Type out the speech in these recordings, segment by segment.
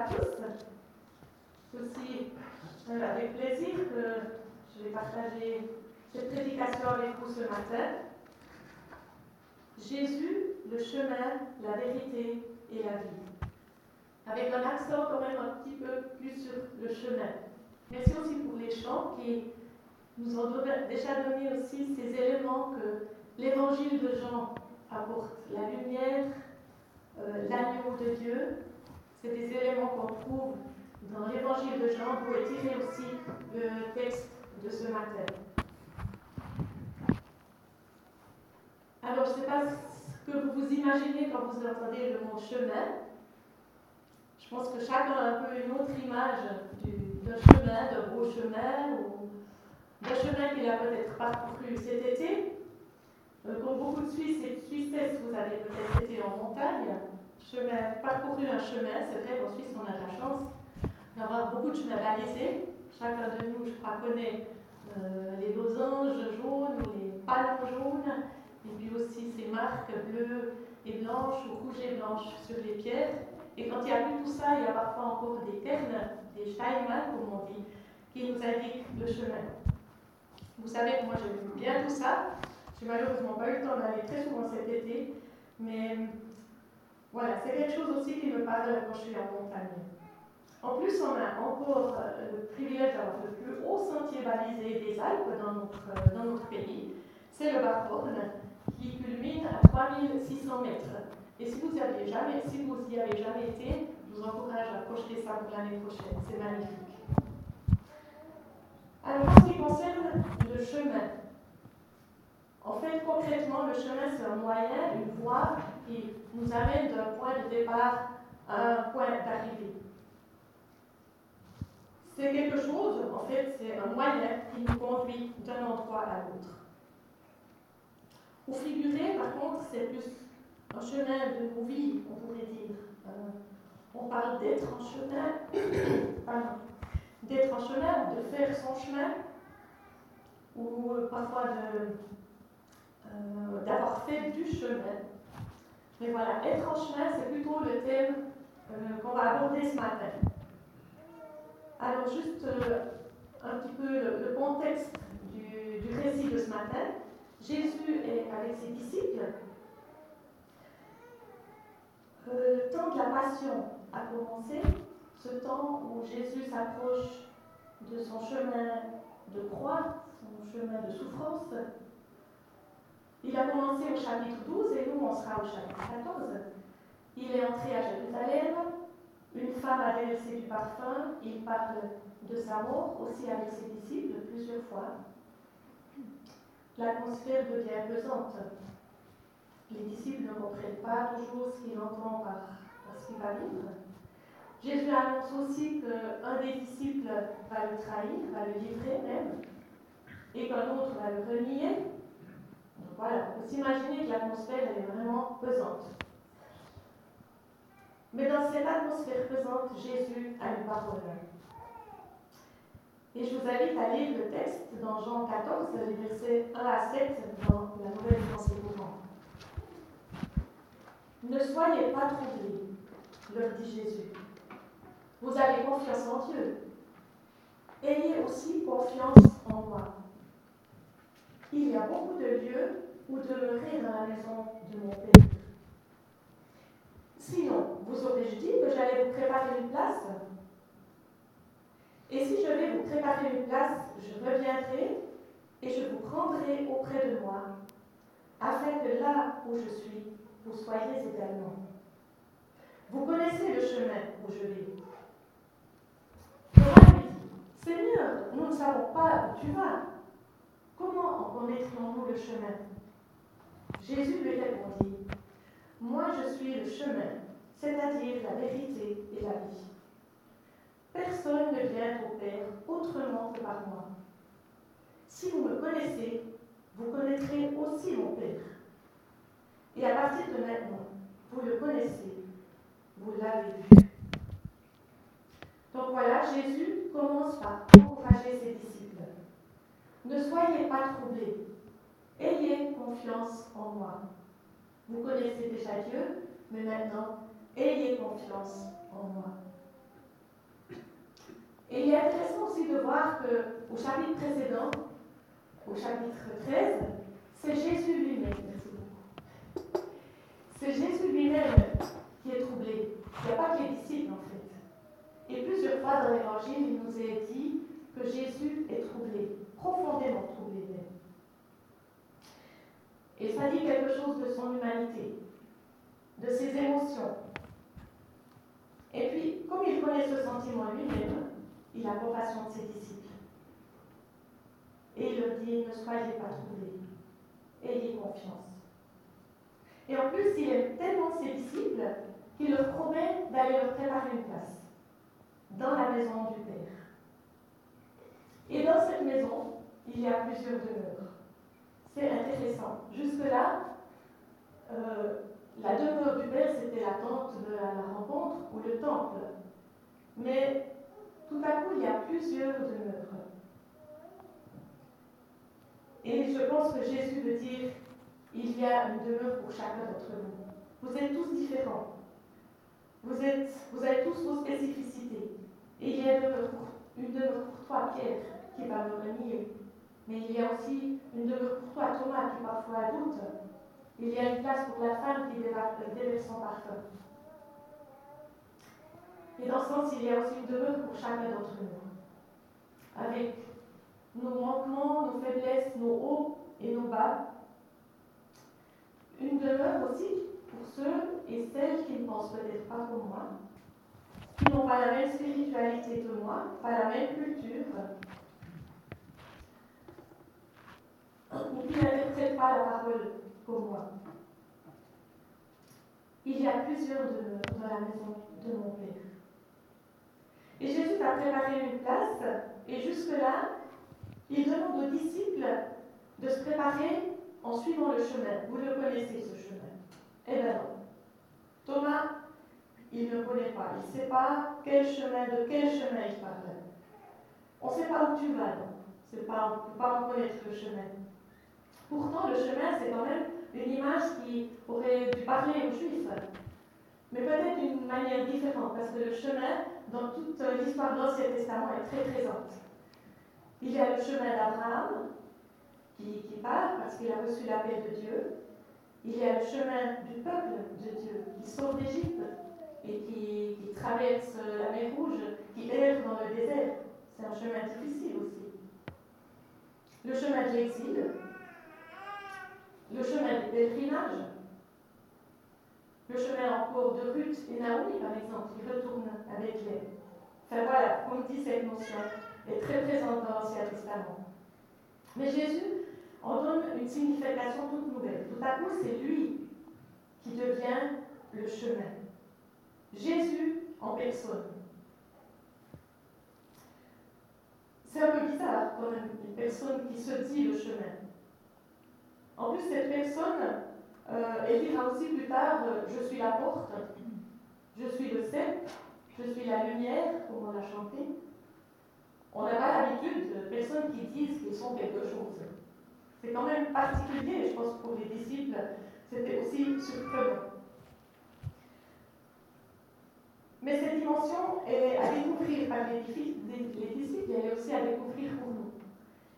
à tous. Aussi avec plaisir que je vais partager cette prédication avec vous ce matin. Jésus, le chemin, la vérité et la vie. Avec un accent quand même un petit peu plus sur le chemin. Merci aussi pour les chants qui nous ont déjà donné aussi ces éléments que l'évangile de Jean apporte. La lumière, euh, l'agneau de Dieu, c'est des éléments qu'on trouve dans l'évangile de Jean. Vous pouvez aussi le texte de ce matin. Alors, je ne sais pas ce que vous vous imaginez quand vous entendez le mot chemin. Je pense que chacun a un peu une autre image d'un chemin, d'un beau chemin, ou d'un chemin qu'il a peut-être parcouru cet été. Euh, comme beaucoup de Suisses et de Suissesses, vous avez peut-être été en montagne, chemin, parcouru un chemin. C'est vrai qu'en Suisse, on a la chance d'avoir beaucoup de chemins balisés. Chacun de nous, je crois, connaît euh, les losanges jaunes ou les palmes jaunes, et puis aussi ces marques bleues et blanches ou rouges et blanches sur les pierres. Et quand il n'y a plus tout ça, il y a parfois encore des ternes, des Steinmann, comme on dit, qui nous indiquent le chemin. Vous savez que moi j'aime bien tout ça. J'ai malheureusement pas eu le temps d'aller très souvent cet été, mais voilà, c'est quelque chose aussi qui me parle quand je suis en montagne. En plus, on a encore euh, le privilège d'avoir le plus haut sentier balisé des Alpes dans notre, euh, dans notre pays. C'est le Barborne, qui culmine à 3600 mètres. Et si vous, y avez si vous y avez jamais été, je vous encourage à projeter ça pour l'année prochaine. C'est magnifique. Alors, en ce qui concerne le chemin, en fait, concrètement, le chemin, c'est un moyen, une voie qui nous amène d'un point de départ à un point d'arrivée. C'est quelque chose, en fait, c'est un moyen qui nous conduit d'un endroit à l'autre. Au figuré, par contre, c'est plus un chemin de nos on pourrait dire. Euh, on parle d'être en chemin, d'être en chemin, de faire son chemin, ou euh, parfois euh, d'avoir fait du chemin. Mais voilà, être en chemin, c'est plutôt le thème qu'on va aborder ce matin. Alors juste un petit peu le, contexte du, récit de ce matin. Jésus est avec ses disciples le temps de la passion a commencé, ce temps où Jésus s'approche de son chemin de croix, son chemin de souffrance. Il a commencé au chapitre 12 et nous on sera au chapitre 14. Il est entré à Jérusalem, une femme a déversé du parfum, il parle de sa mort aussi avec ses disciples plusieurs fois. L'atmosphère devient pesante les disciples ne comprennent pas toujours ce qu'il entend par, ce qu'il va vivre. Jésus annonce aussi qu'un des disciples va le trahir, va le livrer même, et qu'un autre va le renier. Voilà, on peut s'imaginer que l'atmosphère est vraiment pesante. Mais dans cette atmosphère pesante, Jésus a une parole. Et je vous invite à lire le texte dans Jean 14, les versets 1 à 7 dans la nouvelle pensée courante. Ne soyez pas troublés, leur dit Jésus. Vous avez confiance en Dieu. Ayez aussi confiance en moi. Il y a beaucoup de lieux où demeurer dans la maison de mon Père. Sinon, vous aurais-je dit que j'allais vous préparer une place? Et si je vais vous préparer une place, je reviendrai et je vous prendrai auprès de moi, afin que là où je suis, vous soyez également. Vous connaissez le chemin où je vais. Seigneur, nous ne savons pas où tu vas. Comment en connaîtrions-nous le chemin? Jésus lui répondit, Moi je suis le chemin, c'est-à-dire la vérité et la vie. Personne ne vient au Père autrement que par moi. Si vous me connaissez, vous connaîtrez aussi mon Père. Et à partir de maintenant, vous le connaissez, vous l'avez vu. Donc voilà, Jésus commence par encourager ses disciples. Ne soyez pas troublés. Ayez confiance en moi. Vous connaissez déjà Dieu, mais maintenant, ayez confiance en moi. il est intéressant aussi de voir qu'au chapitre précédent, au chapitre 13, c'est Jésus lui-même, merci beaucoup. C'est Jésus lui-même qui est troublé. Il n'y a pas que les disciples en fait. Et plusieurs fois dans l'évangile, il nous est dit que Jésus est troublé, profondément troublé. Et ça dit quelque chose de son humanité, de ses émotions. Et puis, comme il connaît ce sentiment lui-même, il a compassion de ses disciples. Et il leur dit, ne soyez pas troublés, ayez confiance. Et en plus, il aime tellement ses disciples qu'il leur promet d'aller leur préparer une place dans la maison du Père. Et dans cette maison, il y a plusieurs demeures. C'est intéressant. Jusque-là, euh, la demeure du Père, c'était la tente de la rencontre ou le temple. Mais tout à coup, il y a plusieurs demeures. Et je pense que Jésus veut dire, il y a une demeure pour chacun d'entre nous. Vous êtes tous différents. Vous, êtes, vous avez tous vos spécificités. Et il y a une demeure pour, toi, Pierre, qui va me renier. Mais il y a aussi une demeure pour toi, Thomas, qui parfois doute. Il y a une place pour la femme qui déverse son parfum. Et dans ce sens, il y a aussi une demeure pour chacun d'entre nous. Avec nos manquements, nos faiblesses, nos hauts et nos bas. Une demeure aussi pour ceux et celles qui ne pensent peut-être pas comme moi, qui n'ont pas la même spiritualité que moi, pas la même culture, ou qui n'interprètent pas la parole comme moi. Il y a plusieurs demeures dans la maison de mon Père. Et Jésus a préparé une place, et jusque-là, il demande aux disciples de se préparer en suivant le chemin. Vous le connaissez, ce chemin. Eh bien non. Thomas, il ne connaît pas. Il ne sait pas quel chemin, de quel chemin il parle. On ne sait pas où tu vas, non. Pas, on ne peut pas en connaître le chemin. Pourtant, le chemin, c'est quand même une image qui aurait dû parler aux Juifs. Mais peut-être d'une manière différente, parce que le chemin, dans toute l'histoire de l'Ancien Testament, est très présente. Il y a le chemin d'Abraham, qui, qui part parce qu'il a reçu la paix de Dieu. Il y a le chemin du peuple de Dieu, qui sort d'Égypte et qui, qui, traverse la mer Rouge, qui erre dans le désert. C'est un chemin difficile aussi. Le chemin de l'exil, le chemin du pèlerinage, le chemin en cours de Ruth et Naomi, par exemple, qui retournent avec les. Enfin voilà, comme dit cette notion, est très présente dans l'Ancien Testament. Mais Jésus en donne une signification toute nouvelle. Tout à coup, c'est lui qui devient le chemin. Jésus en personne. C'est un peu bizarre quand même, une personne qui se dit le chemin. En plus, cette personne, euh, elle dira aussi plus tard, euh, je suis la porte, je suis le cep, je suis la lumière, comme on l'a chanté. On n'a pas l'habitude de personnes qui disent qu'ils sont quelque chose. C'est quand même particulier, je pense, pour les disciples, c'était aussi surprenant. Mais cette dimension est à découvrir par les, disciples, elle est aussi à découvrir pour nous.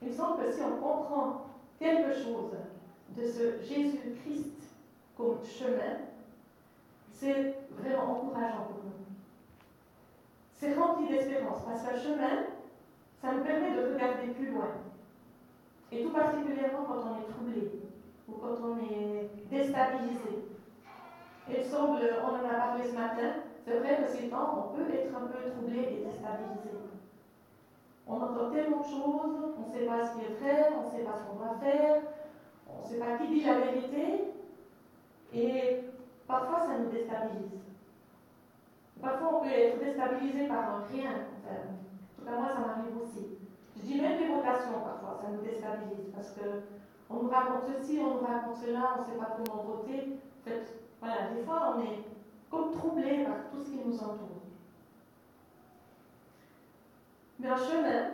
Il me semble que si on comprend quelque chose de ce Jésus-Christ comme chemin, c'est vraiment encourageant pour nous. C'est rempli d'espérance, parce qu'un chemin, ça nous permet de regarder plus loin. Et tout particulièrement quand on est troublé ou quand on est déstabilisé. Il semble, on en a parlé ce matin, c'est vrai que ces temps, on peut être un peu troublé et déstabilisé. On entend tellement de choses, on ne sait pas ce qui est vrai, on ne sait pas ce qu'on doit faire, on ne sait pas qui dit la vérité, et parfois ça nous déstabilise. Parfois on peut être déstabilisé par rien. en tout cas, moi, ça m'arrive aussi. Je dis même les votations parfois, ça nous déstabilise parce qu'on nous raconte ceci, on nous raconte cela, on ne sait pas comment voter. En fait, voilà, des fois on est comme troublé par tout ce qui nous entoure. Mais un chemin,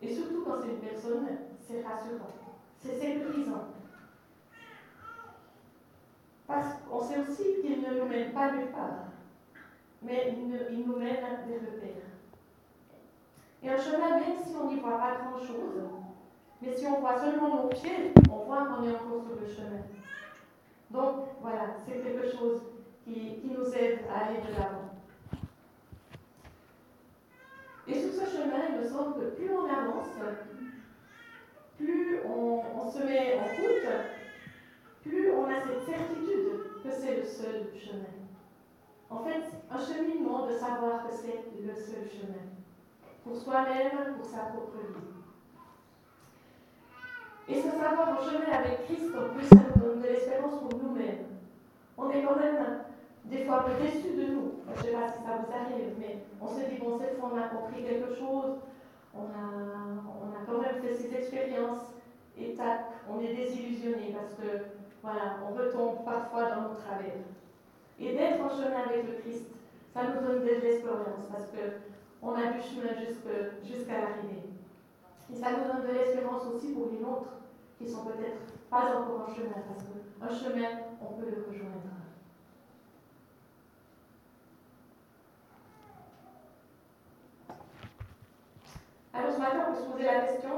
et surtout quand c'est une personne, c'est rassurant, c'est sécurisant. Parce qu'on sait aussi qu'il ne nous mène pas nulle part, mais il, nous mène vers le Père. Et un chemin, même si on n'y voit pas grand-chose, mais si on voit seulement nos pieds, on voit qu'on est encore sur le chemin. Donc voilà, c'est quelque chose qui, nous aide à aller de l'avant. Et sur ce chemin, il me semble que plus on avance, plus on, on se met en route, plus on a cette certitude que c'est le seul chemin. En fait, un cheminement de savoir que c'est le seul chemin. Pour soi-même, pour sa propre vie. Et ce savoir en chemin avec Christ, en plus, ça nous donne de l'espérance pour nous-mêmes. On est quand même des fois un peu déçus de nous. Je ne sais pas si ça vous arrive, mais on se dit, bon, cette fois on a compris quelque chose, on a, on a quand même fait ces expériences, étapes, on est désillusionné parce que, voilà, on retombe parfois dans nos travers. Et d'être en chemin avec le Christ, ça nous donne de l'espérance parce qu'on a du chemin jusqu'à l'arrivée. Et ça nous donne de l'espérance aussi pour les nôtres qui sont peut-être pas encore en chemin parce qu'un chemin, on peut le rejoindre. Alors ce matin, on peut se poser la question,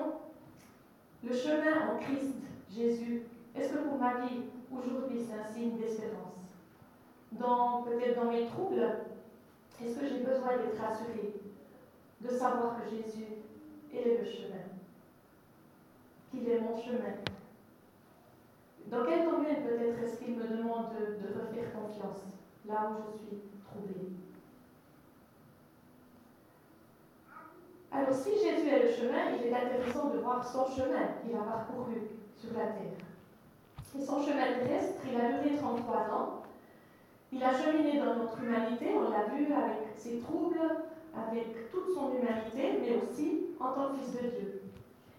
le chemin en Christ, Jésus, est-ce que pour ma vie, aujourd'hui, c'est un signe d'espérance? Peut-être dans mes troubles, est-ce que j'ai besoin d'être rassurée, de savoir que Jésus est le chemin, qu'il est mon chemin? Dans quel domaine peut-être est-ce qu'il me demande de, de refaire confiance, là où je suis troublée? Alors si Jésus est le chemin, il est intéressant de voir son chemin qu'il a parcouru sur la terre. Et son chemin terrestre, il a duré 33 ans. Il a cheminé dans notre humanité, on l'a vu avec ses troubles, avec toute son humanité, mais aussi en tant que fils de Dieu.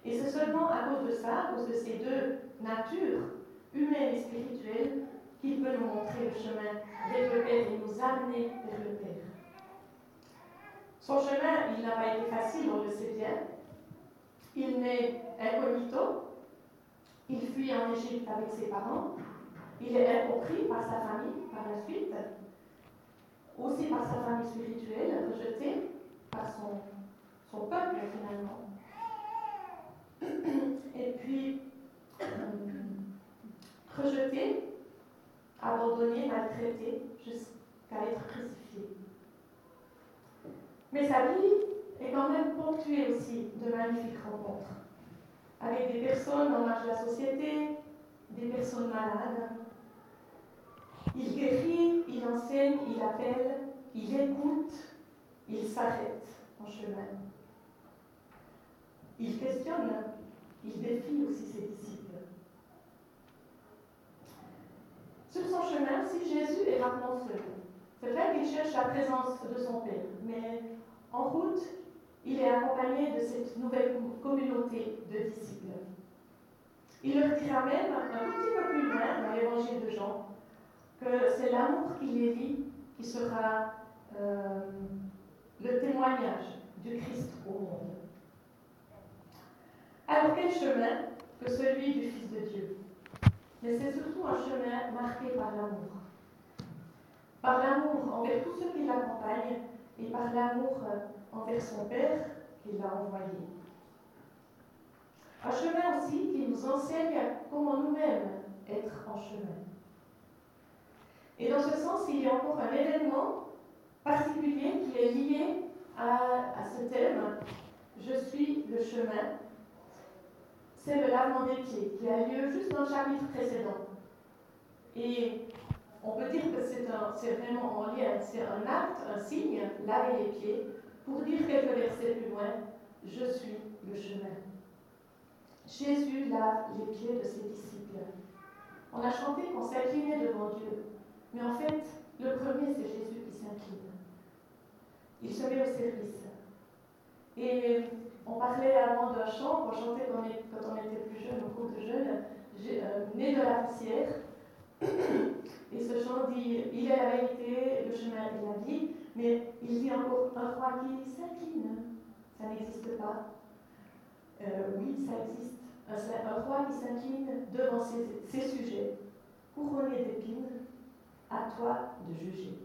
Et c'est seulement à cause de ça, à cause de ces deux natures, humaine et spirituelle, qu'il peut nous montrer le chemin vers le Père et nous amener vers le Père. Son chemin, il n'a pas été facile, on le sait bien. Il naît incognito, il fuit en Égypte avec ses parents, il est incompris par sa famille par la suite, aussi par sa famille spirituelle, rejeté par son, son peuple finalement. Et puis, rejeté, abandonné, maltraité, jusqu'à être crucifié. Mais sa vie est quand même ponctuée aussi de magnifiques rencontres avec des personnes en âge de la société, des personnes malades, il guérit, il enseigne, il appelle, il écoute, il s'arrête en chemin. Il questionne, il défie aussi ses disciples. Sur son chemin, si Jésus est rarement seul, c'est vrai qu'il cherche la présence de son Père, mais en route, il est accompagné de cette nouvelle communauté de disciples. Il leur dira même, un petit peu plus loin, dans l'évangile de Jean, que c'est l'amour qui les lie qui sera euh, le témoignage du Christ au monde. Alors quel chemin que celui du Fils de Dieu? Mais c'est surtout un chemin marqué par l'amour. Par l'amour envers tous ceux qui l'accompagnent et par l'amour envers son Père qui l'a envoyé. Un chemin aussi qui nous enseigne comment nous-mêmes être en chemin. Et dans ce sens, il y a encore un événement particulier qui est lié à, ce thème. Je suis le chemin. C'est le lavement des pieds qui a lieu juste dans le chapitre précédent. Et on peut dire que c'est vraiment en lien, c'est un acte, un signe, laver les pieds, pour dire quelques versets plus loin, je suis le chemin. Jésus lave les pieds de ses disciples. On a chanté qu'on s'inclinait devant Dieu. Mais en fait, le premier, c'est Jésus qui s'incline. Il se met au service. Et on parlait avant d'un chant qu'on chantait quand on était plus jeune, au cours de jeunes, euh, né de la poussière. Et ce chant dit Il est la vérité, le chemin et la vie. Mais il y a encore un roi qui s'incline. Ça n'existe pas. Euh, oui, ça existe. Un, roi qui s'incline devant ses, ses sujets, couronné d'épines, à toi de juger.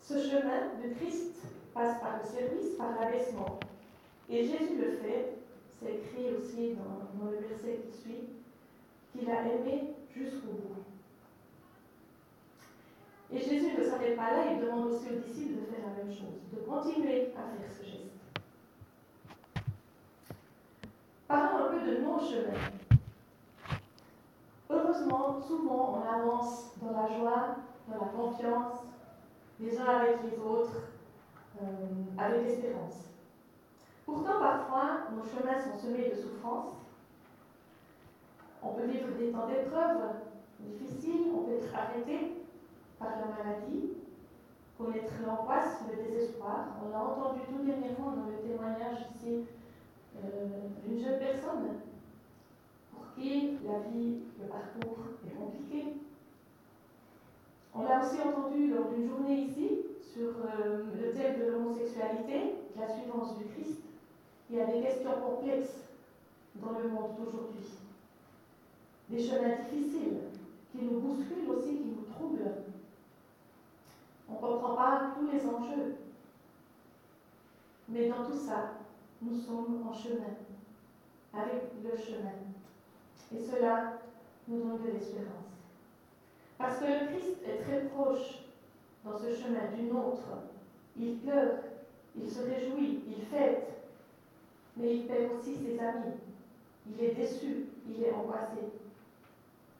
Ce chemin de Christ passe par le service, par l'abaissement, et Jésus le fait, c'est écrit aussi dans, le verset qui suit, qu'il a aimé jusqu'au bout. Et Jésus ne s'arrête pas là, il demande aussi aux disciples de faire la même chose, de continuer à faire ce geste. Parlons un peu de nos chemins. Heureusement, souvent, on avance dans la joie, dans la confiance, les uns avec les autres, euh, avec l'espérance. Pourtant, parfois, nos chemins sont semés de souffrances. On peut vivre des temps d'épreuves difficiles, on peut être arrêté par la maladie, connaître l'angoisse, le désespoir. On l'a entendu tout dernièrement dans le témoignage ici euh, d'une jeune personne pour qui la vie, le parcours est compliqué. On l'a aussi entendu lors d'une journée ici sur euh, le thème de l'homosexualité, la suivance du Christ. Il y a des questions complexes dans le monde d'aujourd'hui. Des chemins difficiles qui nous bousculent aussi, qui nous troublent. On ne comprend pas tous les enjeux. Mais dans tout ça, nous sommes en chemin, avec le chemin. Et cela nous donne de l'espérance. Parce que le Christ est très proche dans ce chemin du nôtre. Il pleure, il se réjouit, il fête, mais il perd aussi ses amis. Il est déçu, il est angoissé.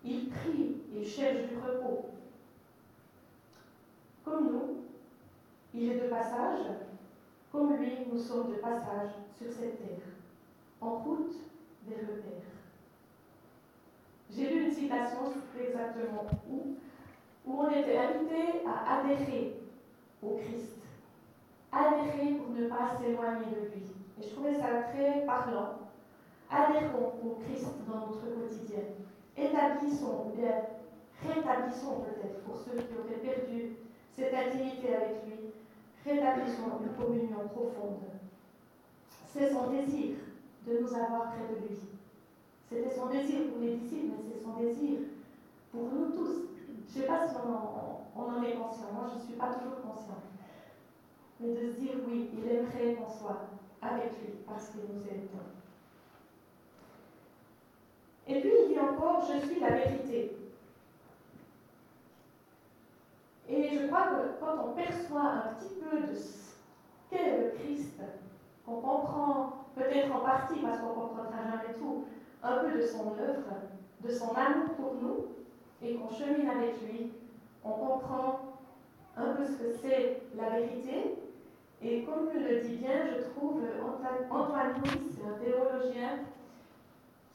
Il prie, il cherche du repos. Comme nous, il est de passage, comme lui, nous sommes de passage sur cette terre, en route vers le. J'ai lu une citation, je ne sais plus exactement où, où on était invité à adhérer au Christ. Adhérer pour ne pas s'éloigner de lui. Et je trouvais ça très parlant. Adhérons au Christ dans notre quotidien. Établissons, bien rétablissons peut-être, pour ceux qui auraient perdu cette intimité avec lui, rétablissons une communion profonde. C'est son désir de nous avoir près de lui. C'était son désir pour les disciples, mais c'est son désir pour nous tous. Je ne sais pas si on en, est conscient. Moi, je ne suis pas toujours consciente. Mais de se dire, oui, il aimerait qu'on soit avec lui parce qu'il nous aime tant. Et puis, il dit encore, je suis la vérité. Et je crois que quand on perçoit un petit peu de ce qu'est le Christ, qu'on comprend peut-être en partie, parce qu'on ne comprendra jamais tout, un peu de son œuvre, de son amour pour nous, et qu'on chemine avec lui, on comprend un peu ce que c'est la vérité. Et comme le dit bien, je trouve Antoine Louis, un théologien,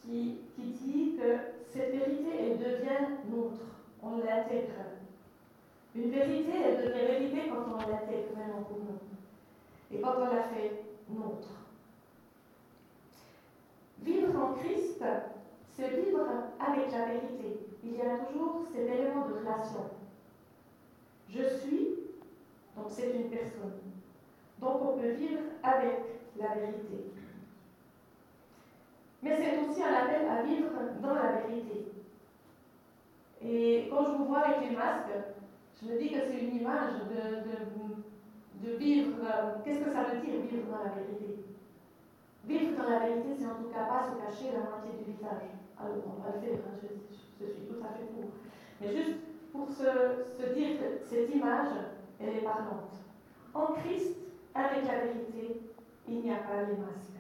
qui, qui dit que cette vérité, elle devient nôtre, on l'intègre. Une vérité, elle devient vérité quand on l'intègre vraiment pour nous. Et quand on la fait nôtre. Vivre en Christ, c'est vivre avec la vérité. Il y a toujours cet élément de relation. Je suis, donc c'est une personne. Donc on peut vivre avec la vérité. Mais c'est aussi un appel à vivre dans la vérité. Et quand je vous vois avec les masques, je me dis que c'est une image de, de, vivre. Qu'est-ce que ça veut dire vivre dans la vérité? Vivre dans la vérité, c'est en tout cas pas se cacher la moitié du visage. Alors on va le faire, hein, je, je, suis tout à fait pour. Mais juste pour se, se dire que cette image, elle est parlante. En Christ, avec la vérité, il n'y a pas les masques.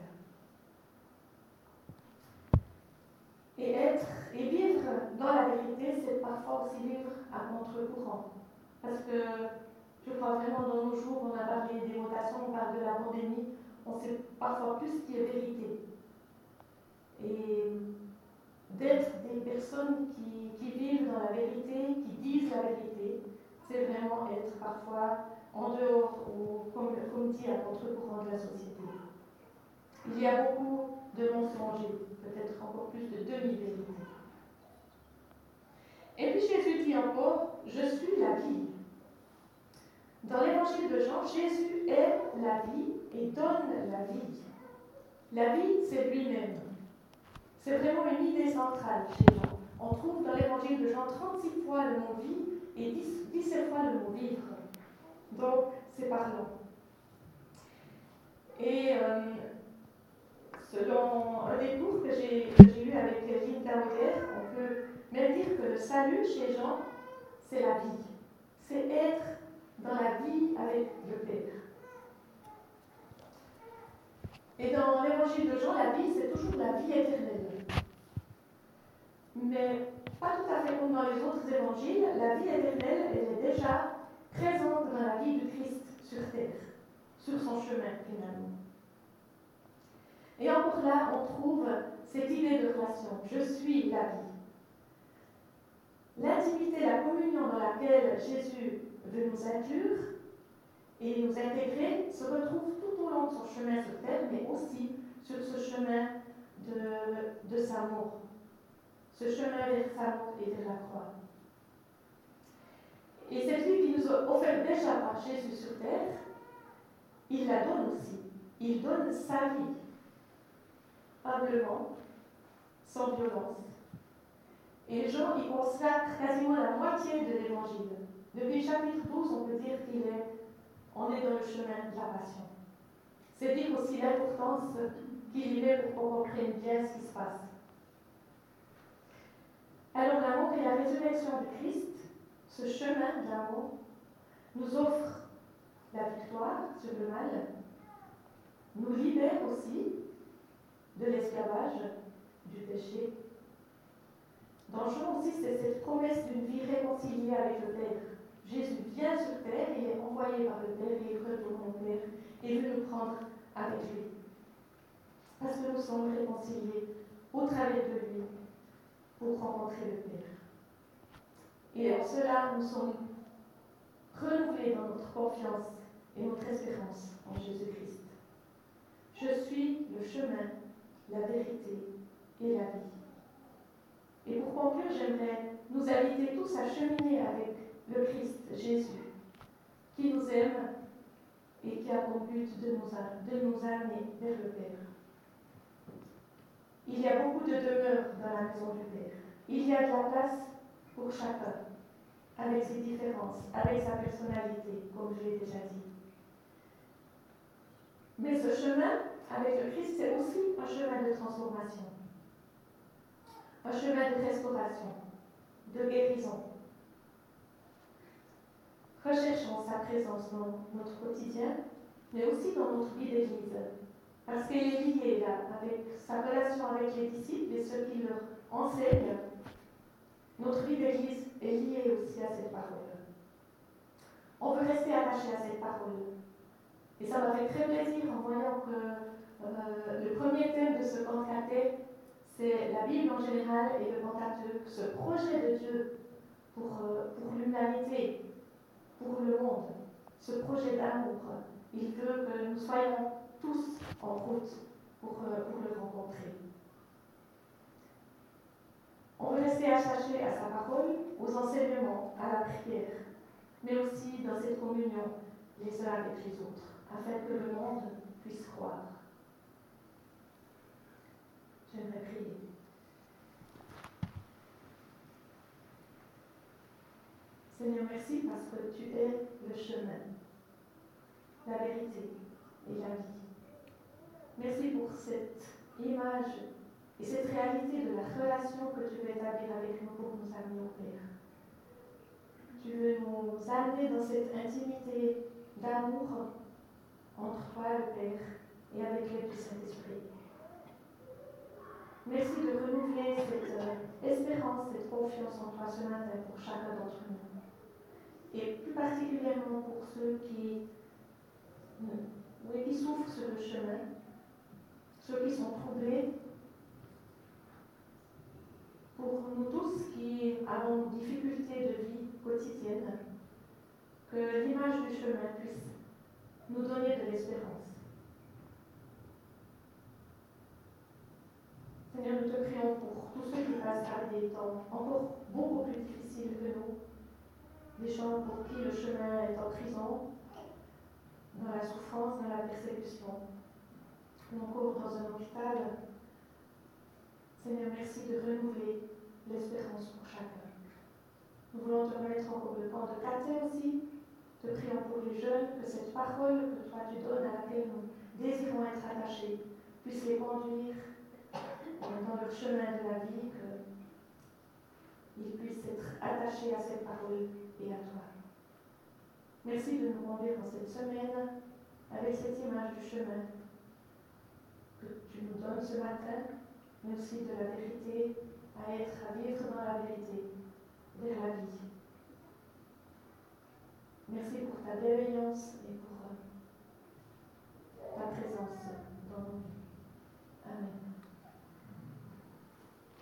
Et être et vivre dans la vérité, c'est parfois aussi vivre à contre-courant. Parce que je crois vraiment dans nos jours, on a parlé des votations, on parle de la pandémie, on sait parfois plus ce qui est vérité. Et d'être des personnes qui, vivent dans la vérité, qui disent la vérité, c'est vraiment être parfois en dehors, ou comme, dit, à contre-courant de la société. Il y a beaucoup de mensonges, peut-être encore plus de demi-vérités. Et puis Jésus dit encore, je suis la vie. Dans l'évangile de Jean, Jésus est la vie et donne la vie. La vie, c'est lui-même. C'est vraiment une idée centrale chez Jean. On trouve dans l'évangile de Jean 36 fois le mot vie et 17 fois le mot vivre. Donc, c'est parlant. Et euh, selon un des cours que j'ai lu avec Linda Weller, on peut même dire que le salut chez Jean, c'est la vie. C'est être dans la vie avec le Père. Et dans l'évangile de Jean, la vie, c'est toujours la vie éternelle. Mais pas tout à fait comme dans les autres évangiles, la vie éternelle, elle est déjà présente dans la vie du Christ sur terre, sur son chemin finalement. Et encore là, on trouve cette idée de relation. Je suis la vie. L'intimité, la communion dans laquelle Jésus veut nous inclure et nous intégrer se retrouve tout au long de son chemin sur terre, mais aussi sur ce chemin de, de sa mort, ce chemin vers sa mort et vers la croix. Et cette vie offert déjà par Jésus sur terre, il la donne aussi. Il donne sa vie, humblement, sans violence. Et Jean y consacre quasiment la moitié de l'évangile. Depuis chapitre 12, on peut dire qu'il est, on est dans le chemin de la passion. C'est dire aussi l'importance qu'il y met pour qu'on comprenne bien ce qui se passe. Alors l'amour et la résurrection de Christ, ce chemin de l'amour, nous offre la victoire sur le mal, nous libère aussi de l'esclavage, du péché. Dans Jean aussi, c'est cette promesse d'une vie réconciliée avec le Père. Jésus vient sur terre, il est envoyé par le Père, il retourne au Père et veut nous prendre avec lui. Parce que nous sommes réconciliés au travers de lui pour rencontrer le Père. Et en cela, nous sommes renouvelés dans notre confiance et notre espérance en Jésus-Christ. Je suis le chemin, la vérité et la vie. Et pour conclure, j'aimerais nous inviter tous à cheminer avec le Christ Jésus, qui nous aime et qui a pour but de de nous amener vers le Père. Il y a beaucoup de demeures dans la maison du Père. Il y a de la place pour chacun, avec ses différences, avec sa personnalité, comme je l'ai déjà dit. Mais ce chemin avec le Christ, c'est aussi un chemin de transformation, un chemin de restauration, de guérison. Recherchons sa présence dans notre quotidien, mais aussi dans notre vie d'Église, parce qu'elle est liée là, avec sa relation avec les disciples et ceux qui leur enseignent. Notre vie d'Église est liée aussi à cette parole. On veut rester attaché à cette parole. Et ça m'a fait très plaisir en voyant que euh, le premier thème de ce cantateur, c'est la Bible en général et le cantateur, ce projet de Dieu pour, euh, pour l'humanité, pour le monde, ce projet d'amour. Il veut que nous soyons tous en route pour, euh, pour le rencontrer. On rester attaché à sa parole, aux enseignements, à la prière, mais aussi dans cette communion les uns avec les autres, afin que le monde puisse croire. J'aimerais prier. Seigneur, merci parce que tu es le chemin, la vérité et la vie. Merci pour cette image et cette réalité de la relation que tu veux établir avec nous pour nous amener au Père. Tu veux nous amener dans cette intimité d'amour entre toi, le Père, et avec l'aide du Saint-Esprit. Merci de renouveler cette euh, espérance, cette confiance en toi ce matin pour chacun d'entre nous. Et plus particulièrement pour ceux qui, oui, qui souffrent sur le chemin, ceux qui sont troublés, pour nous tous qui avons une difficulté de vie quotidienne, que l'image du chemin puisse nous donner de l'espérance. Seigneur, nous te prions pour tous ceux qui passent par des temps encore beaucoup plus difficiles que nous, des gens pour qui le chemin est en prison, dans la souffrance, dans la persécution, ou encore dans un hôpital. Seigneur, merci de renouveler l'espérance pour chacun. Nous voulons te remettre encore le camp de Caté aussi, Te prions pour les jeunes, que cette parole que toi tu donnes à laquelle nous désirons être attachés puisse les conduire dans leur chemin de la vie, qu'ils puissent être attachés à cette parole et à toi. Merci de nous conduire dans cette semaine avec cette image du chemin que tu nous donnes ce matin, Merci de la vérité, à être, à vivre dans la vérité, vers la vie. Merci pour ta bienveillance et pour euh, ta présence dans nos vies.